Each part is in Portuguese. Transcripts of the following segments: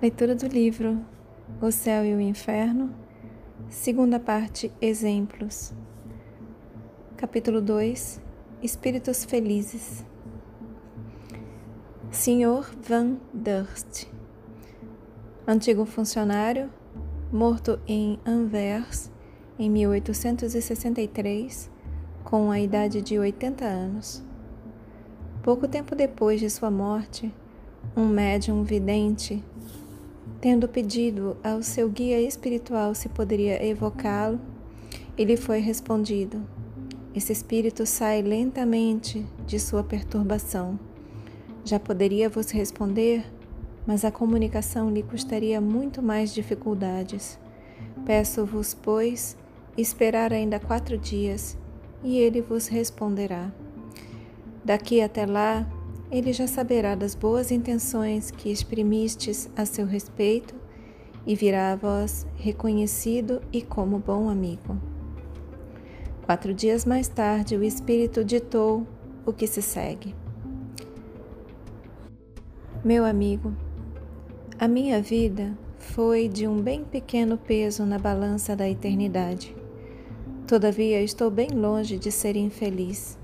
Leitura do livro O Céu e o Inferno, segunda parte Exemplos, capítulo 2 Espíritos Felizes. Sr. Van Durst, antigo funcionário, morto em Anvers em 1863, com a idade de 80 anos. Pouco tempo depois de sua morte, um médium vidente Tendo pedido ao seu guia espiritual se poderia evocá-lo, ele foi respondido: Esse espírito sai lentamente de sua perturbação. Já poderia vos responder, mas a comunicação lhe custaria muito mais dificuldades. Peço-vos, pois, esperar ainda quatro dias, e ele vos responderá. Daqui até lá, ele já saberá das boas intenções que exprimistes a seu respeito e virá a vós reconhecido e como bom amigo. Quatro dias mais tarde, o Espírito ditou o que se segue. Meu amigo, a minha vida foi de um bem pequeno peso na balança da eternidade. Todavia, estou bem longe de ser infeliz.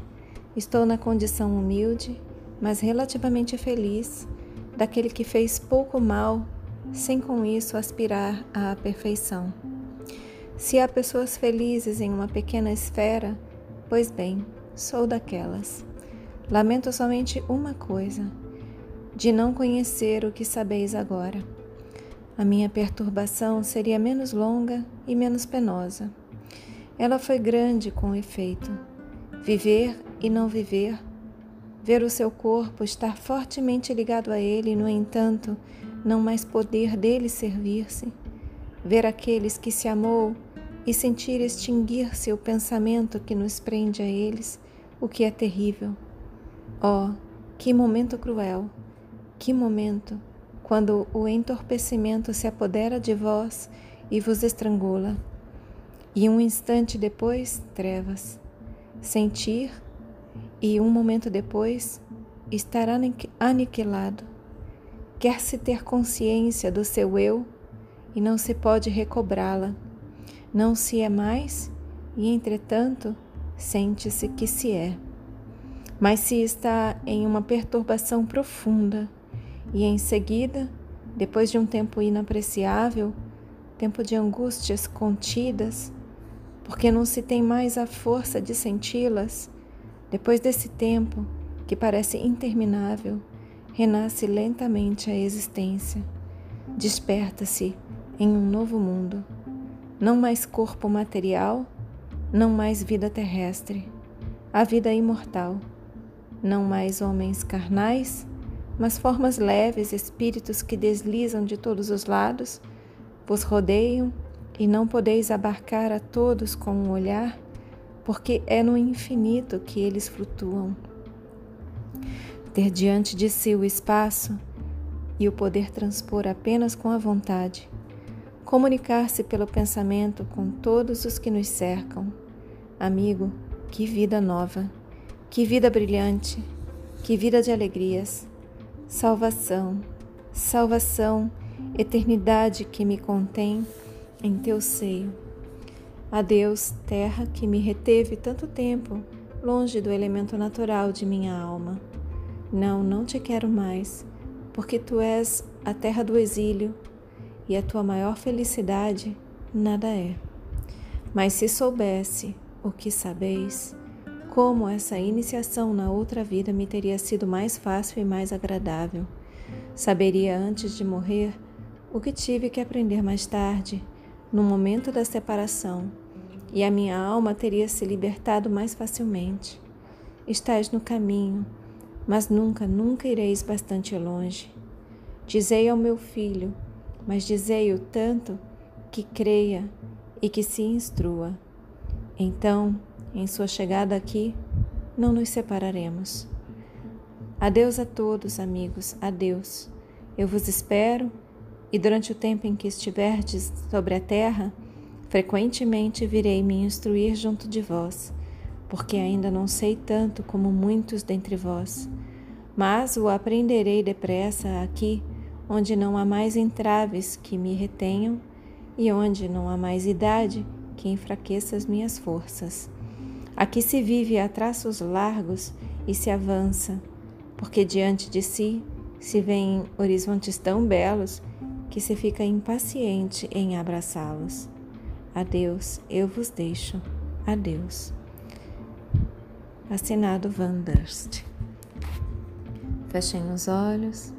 Estou na condição humilde mas relativamente feliz, daquele que fez pouco mal, sem com isso aspirar à perfeição. Se há pessoas felizes em uma pequena esfera, pois bem, sou daquelas. Lamento somente uma coisa: de não conhecer o que sabeis agora. A minha perturbação seria menos longa e menos penosa. Ela foi grande com efeito. Viver e não viver ver o seu corpo estar fortemente ligado a ele no entanto, não mais poder dele servir-se, ver aqueles que se amou e sentir extinguir-se o pensamento que nos prende a eles, o que é terrível. Oh, que momento cruel! Que momento quando o entorpecimento se apodera de vós e vos estrangula. E um instante depois, trevas. Sentir e um momento depois estará aniquilado. Quer-se ter consciência do seu eu e não se pode recobrá-la. Não se é mais e, entretanto, sente-se que se é. Mas se está em uma perturbação profunda e em seguida, depois de um tempo inapreciável, tempo de angústias contidas, porque não se tem mais a força de senti-las, depois desse tempo, que parece interminável, renasce lentamente a existência. Desperta-se em um novo mundo. Não mais corpo material, não mais vida terrestre, a vida imortal. Não mais homens carnais, mas formas leves, espíritos que deslizam de todos os lados, vos rodeiam e não podeis abarcar a todos com um olhar porque é no infinito que eles flutuam. Ter diante de si o espaço e o poder transpor apenas com a vontade, comunicar-se pelo pensamento com todos os que nos cercam. Amigo, que vida nova, que vida brilhante, que vida de alegrias, salvação, salvação, eternidade que me contém em teu seio. Adeus, terra que me reteve tanto tempo, longe do elemento natural de minha alma. Não, não te quero mais, porque tu és a terra do exílio e a tua maior felicidade nada é. Mas se soubesse o que sabeis, como essa iniciação na outra vida me teria sido mais fácil e mais agradável. Saberia antes de morrer o que tive que aprender mais tarde, no momento da separação e a minha alma teria se libertado mais facilmente. Estás no caminho, mas nunca, nunca ireis bastante longe. Dizei ao meu filho, mas dizei-o tanto que creia e que se instrua. Então, em sua chegada aqui, não nos separaremos. Adeus a todos, amigos, adeus. Eu vos espero e durante o tempo em que estiverdes sobre a terra, Frequentemente virei me instruir junto de vós, porque ainda não sei tanto como muitos dentre vós, mas o aprenderei depressa aqui, onde não há mais entraves que me retenham e onde não há mais idade que enfraqueça as minhas forças. Aqui se vive a traços largos e se avança, porque diante de si se vêem horizontes tão belos que se fica impaciente em abraçá-los. Adeus, eu vos deixo. Adeus. Assinado Van Durst. Fechem os olhos.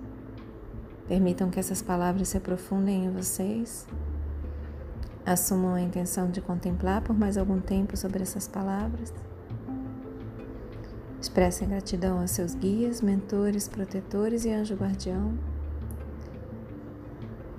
Permitam que essas palavras se aprofundem em vocês. Assumam a intenção de contemplar por mais algum tempo sobre essas palavras. Expressem gratidão a seus guias, mentores, protetores e anjo guardião.